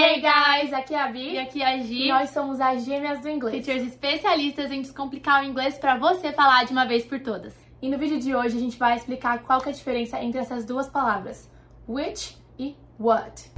Hey guys, aqui é a Bi e aqui é a Gi. E nós somos as gêmeas do inglês. Teachers especialistas em descomplicar o inglês para você falar de uma vez por todas. E no vídeo de hoje a gente vai explicar qual é a diferença entre essas duas palavras, which e what.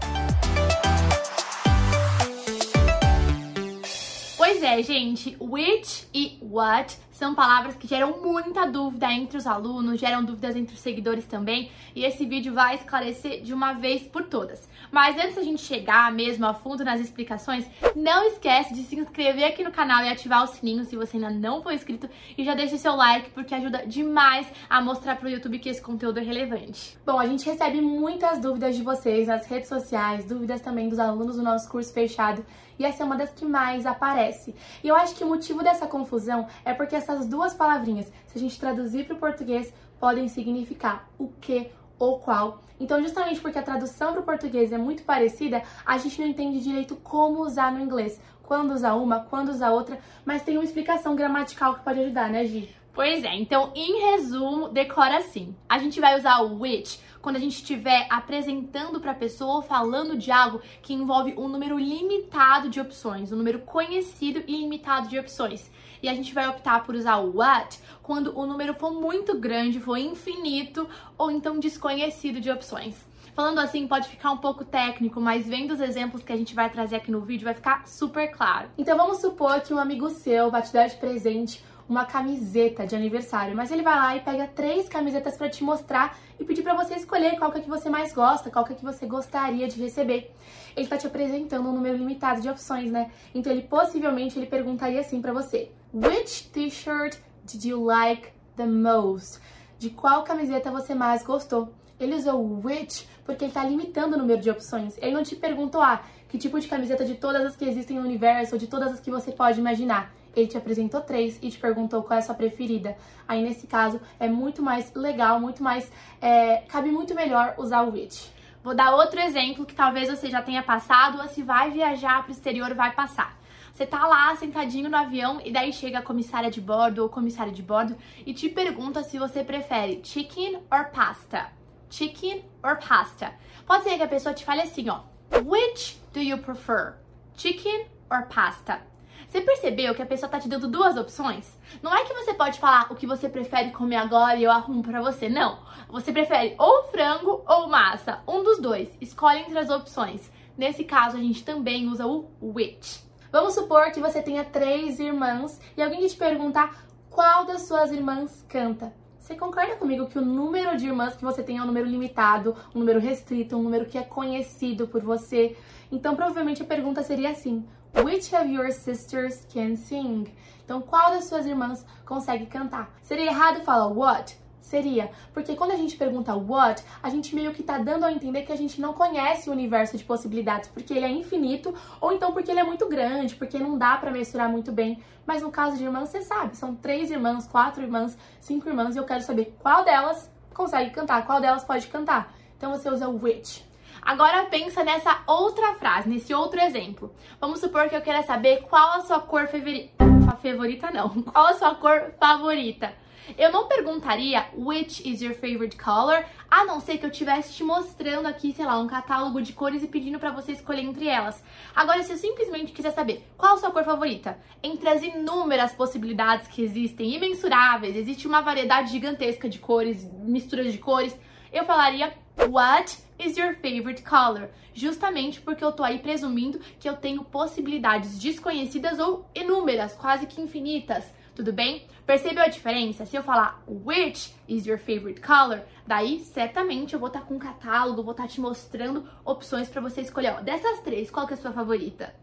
Pois é, gente, which e what são palavras que geram muita dúvida entre os alunos, geram dúvidas entre os seguidores também, e esse vídeo vai esclarecer de uma vez por todas. Mas antes da gente chegar mesmo a fundo nas explicações, não esquece de se inscrever aqui no canal e ativar o sininho se você ainda não for inscrito e já deixa o seu like porque ajuda demais a mostrar pro YouTube que esse conteúdo é relevante. Bom, a gente recebe muitas dúvidas de vocês nas redes sociais, dúvidas também dos alunos do nosso curso fechado, e essa é uma das que mais aparece. E eu acho que o motivo dessa confusão é porque essas duas palavrinhas, se a gente traduzir para o português, podem significar o que ou qual. Então, justamente porque a tradução para o português é muito parecida, a gente não entende direito como usar no inglês. Quando usar uma, quando usar outra, mas tem uma explicação gramatical que pode ajudar, né, Gi? Pois é, então em resumo, decora assim. A gente vai usar o which quando a gente estiver apresentando para a pessoa ou falando de algo que envolve um número limitado de opções, um número conhecido e limitado de opções. E a gente vai optar por usar o what quando o número for muito grande, for infinito ou então desconhecido de opções. Falando assim, pode ficar um pouco técnico, mas vendo os exemplos que a gente vai trazer aqui no vídeo, vai ficar super claro. Então vamos supor que um amigo seu vai te dar de presente uma camiseta de aniversário, mas ele vai lá e pega três camisetas para te mostrar e pedir para você escolher qual que é que você mais gosta, qual que é que você gostaria de receber. Ele tá te apresentando um número limitado de opções, né? Então ele possivelmente ele perguntaria assim para você: Which t-shirt did you like the most? De qual camiseta você mais gostou? Ele usou which porque ele está limitando o número de opções. Ele não te perguntou, ah, que tipo de camiseta de todas as que existem no universo ou de todas as que você pode imaginar ele te apresentou três e te perguntou qual é a sua preferida. Aí, nesse caso, é muito mais legal, muito mais. É, cabe muito melhor usar o which. Vou dar outro exemplo que talvez você já tenha passado ou se vai viajar para o exterior vai passar. Você tá lá sentadinho no avião e daí chega a comissária de bordo ou comissário de bordo e te pergunta se você prefere chicken or pasta. Chicken or pasta. Pode ser que a pessoa te fale assim, ó. Which do you prefer? Chicken or pasta? Você percebeu que a pessoa tá te dando duas opções? Não é que você pode falar o que você prefere comer agora e eu arrumo para você. Não. Você prefere ou frango ou massa. Um dos dois. Escolhe entre as opções. Nesse caso, a gente também usa o which. Vamos supor que você tenha três irmãs e alguém te perguntar qual das suas irmãs canta. Você concorda comigo que o número de irmãs que você tem é um número limitado, um número restrito, um número que é conhecido por você? Então, provavelmente a pergunta seria assim: Which of your sisters can sing? Então, qual das suas irmãs consegue cantar? Seria errado falar what? Seria, porque quando a gente pergunta what, a gente meio que tá dando a entender que a gente não conhece o universo de possibilidades, porque ele é infinito, ou então porque ele é muito grande, porque não dá para mensurar muito bem. Mas no caso de irmãs, você sabe, são três irmãs, quatro irmãs, cinco irmãs, e eu quero saber qual delas consegue cantar, qual delas pode cantar. Então você usa which. Agora pensa nessa outra frase, nesse outro exemplo. Vamos supor que eu queira saber qual a sua cor favorita. Favorita não. Qual a sua cor favorita? Eu não perguntaria which is your favorite color, a não ser que eu estivesse te mostrando aqui, sei lá, um catálogo de cores e pedindo para você escolher entre elas. Agora, se eu simplesmente quiser saber qual a sua cor favorita, entre as inúmeras possibilidades que existem, imensuráveis, existe uma variedade gigantesca de cores, misturas de cores, eu falaria what is your favorite color? Justamente porque eu tô aí presumindo que eu tenho possibilidades desconhecidas ou inúmeras, quase que infinitas. Tudo bem? Percebeu a diferença? Se eu falar which is your favorite color, daí certamente eu vou estar tá com um catálogo, vou estar tá te mostrando opções para você escolher. Ó, dessas três, qual que é a sua favorita?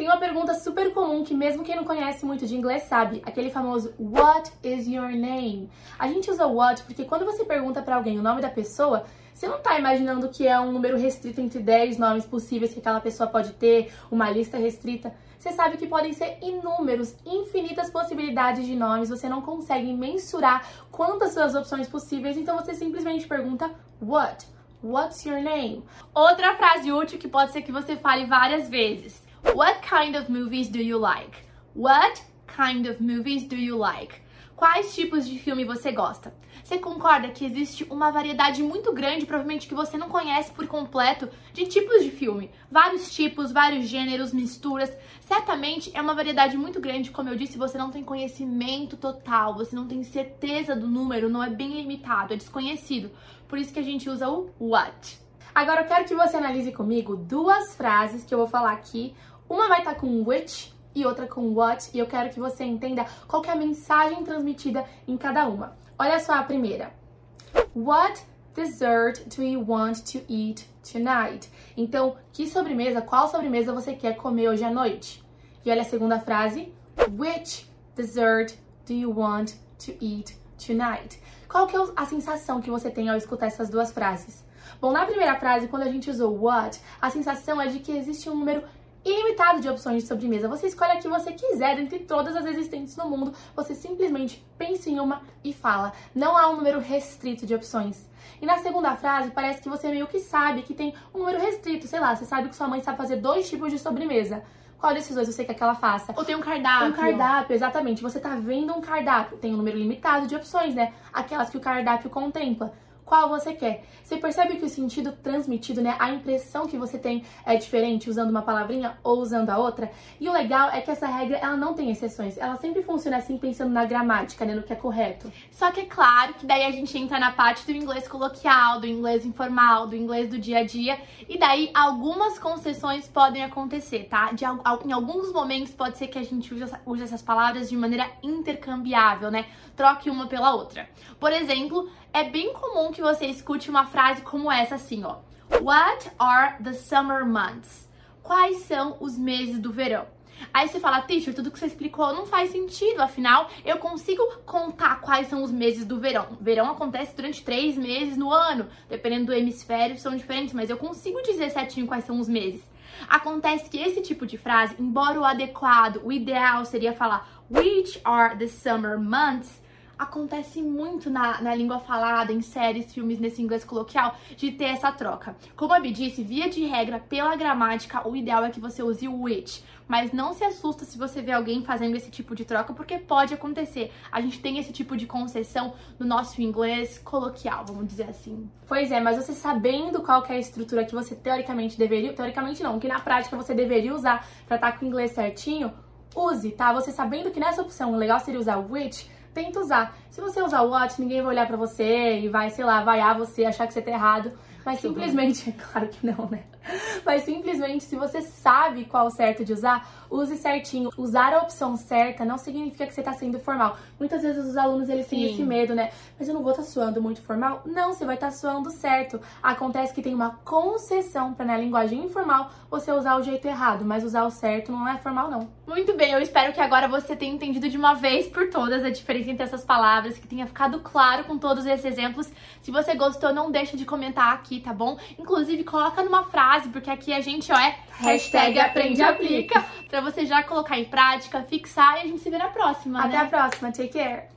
Tem uma pergunta super comum que mesmo quem não conhece muito de inglês sabe, aquele famoso What is your name? A gente usa what porque quando você pergunta para alguém o nome da pessoa, você não tá imaginando que é um número restrito entre 10 nomes possíveis que aquela pessoa pode ter, uma lista restrita. Você sabe que podem ser inúmeros, infinitas possibilidades de nomes, você não consegue mensurar quantas suas opções possíveis, então você simplesmente pergunta what? What's your name? Outra frase útil que pode ser que você fale várias vezes. What kind of movies do you like? What kind of movies do you like? Quais tipos de filme você gosta? Você concorda que existe uma variedade muito grande, provavelmente que você não conhece por completo, de tipos de filme? Vários tipos, vários gêneros, misturas. Certamente é uma variedade muito grande, como eu disse, você não tem conhecimento total, você não tem certeza do número, não é bem limitado, é desconhecido. Por isso que a gente usa o what. Agora eu quero que você analise comigo duas frases que eu vou falar aqui. Uma vai estar com which e outra com what, e eu quero que você entenda qual é a mensagem transmitida em cada uma. Olha só a primeira. What dessert do you want to eat tonight? Então, que sobremesa, qual sobremesa você quer comer hoje à noite? E olha a segunda frase. Which dessert do you want to eat tonight? Qual que é a sensação que você tem ao escutar essas duas frases? Bom, na primeira frase, quando a gente usou what, a sensação é de que existe um número ilimitado de opções de sobremesa. Você escolhe a que você quiser dentre todas as existentes no mundo. Você simplesmente pensa em uma e fala. Não há um número restrito de opções. E na segunda frase, parece que você meio que sabe que tem um número restrito. Sei lá, você sabe que sua mãe sabe fazer dois tipos de sobremesa. Qual desses dois você quer que ela faça? Ou tem um cardápio. Um cardápio, exatamente. Você tá vendo um cardápio. Tem um número limitado de opções, né? Aquelas que o cardápio contempla qual você quer. Você percebe que o sentido transmitido, né, a impressão que você tem é diferente usando uma palavrinha ou usando a outra? E o legal é que essa regra, ela não tem exceções. Ela sempre funciona assim pensando na gramática, né, no que é correto. Só que é claro que daí a gente entra na parte do inglês coloquial, do inglês informal, do inglês do dia a dia, e daí algumas concessões podem acontecer, tá? De, em alguns momentos pode ser que a gente use, use essas palavras de maneira intercambiável, né? Troque uma pela outra. Por exemplo, é bem comum que você escute uma frase como essa assim, ó. What are the summer months? Quais são os meses do verão? Aí você fala, teacher, tudo que você explicou não faz sentido, afinal, eu consigo contar quais são os meses do verão. Verão acontece durante três meses no ano, dependendo do hemisfério, são diferentes, mas eu consigo dizer certinho quais são os meses. Acontece que esse tipo de frase, embora o adequado, o ideal seria falar which are the summer months, acontece muito na, na língua falada, em séries, filmes, nesse inglês coloquial, de ter essa troca. Como a Bi disse, via de regra, pela gramática, o ideal é que você use o which. Mas não se assusta se você vê alguém fazendo esse tipo de troca, porque pode acontecer. A gente tem esse tipo de concessão no nosso inglês coloquial, vamos dizer assim. Pois é, mas você sabendo qual é a estrutura que você teoricamente deveria, teoricamente não, que na prática você deveria usar para estar tá com o inglês certinho, use, tá? Você sabendo que nessa opção o legal seria usar which, tenta usar. Se você usar o what, ninguém vai olhar pra você e vai, sei lá, vaiar você, achar que você tá errado. Mas simplesmente, é claro que não, né? Mas simplesmente, se você sabe qual o certo de usar, use certinho. Usar a opção certa não significa que você tá sendo formal. Muitas vezes os alunos, eles Sim. têm esse medo, né? Mas eu não vou estar tá suando muito formal? Não, você vai estar tá suando certo. Acontece que tem uma concessão para na linguagem informal você usar o jeito errado, mas usar o certo não é formal, não. Muito bem, eu espero que agora você tenha entendido de uma vez por todas a diferença entre essas palavras, que tenha ficado claro com todos esses exemplos. Se você gostou, não deixa de comentar aqui, tá bom? Inclusive, coloca numa frase, porque aqui a gente, ó, é hashtag aprende aplica, pra você já colocar em prática, fixar e a gente se vê na próxima, Até né? a próxima, take care!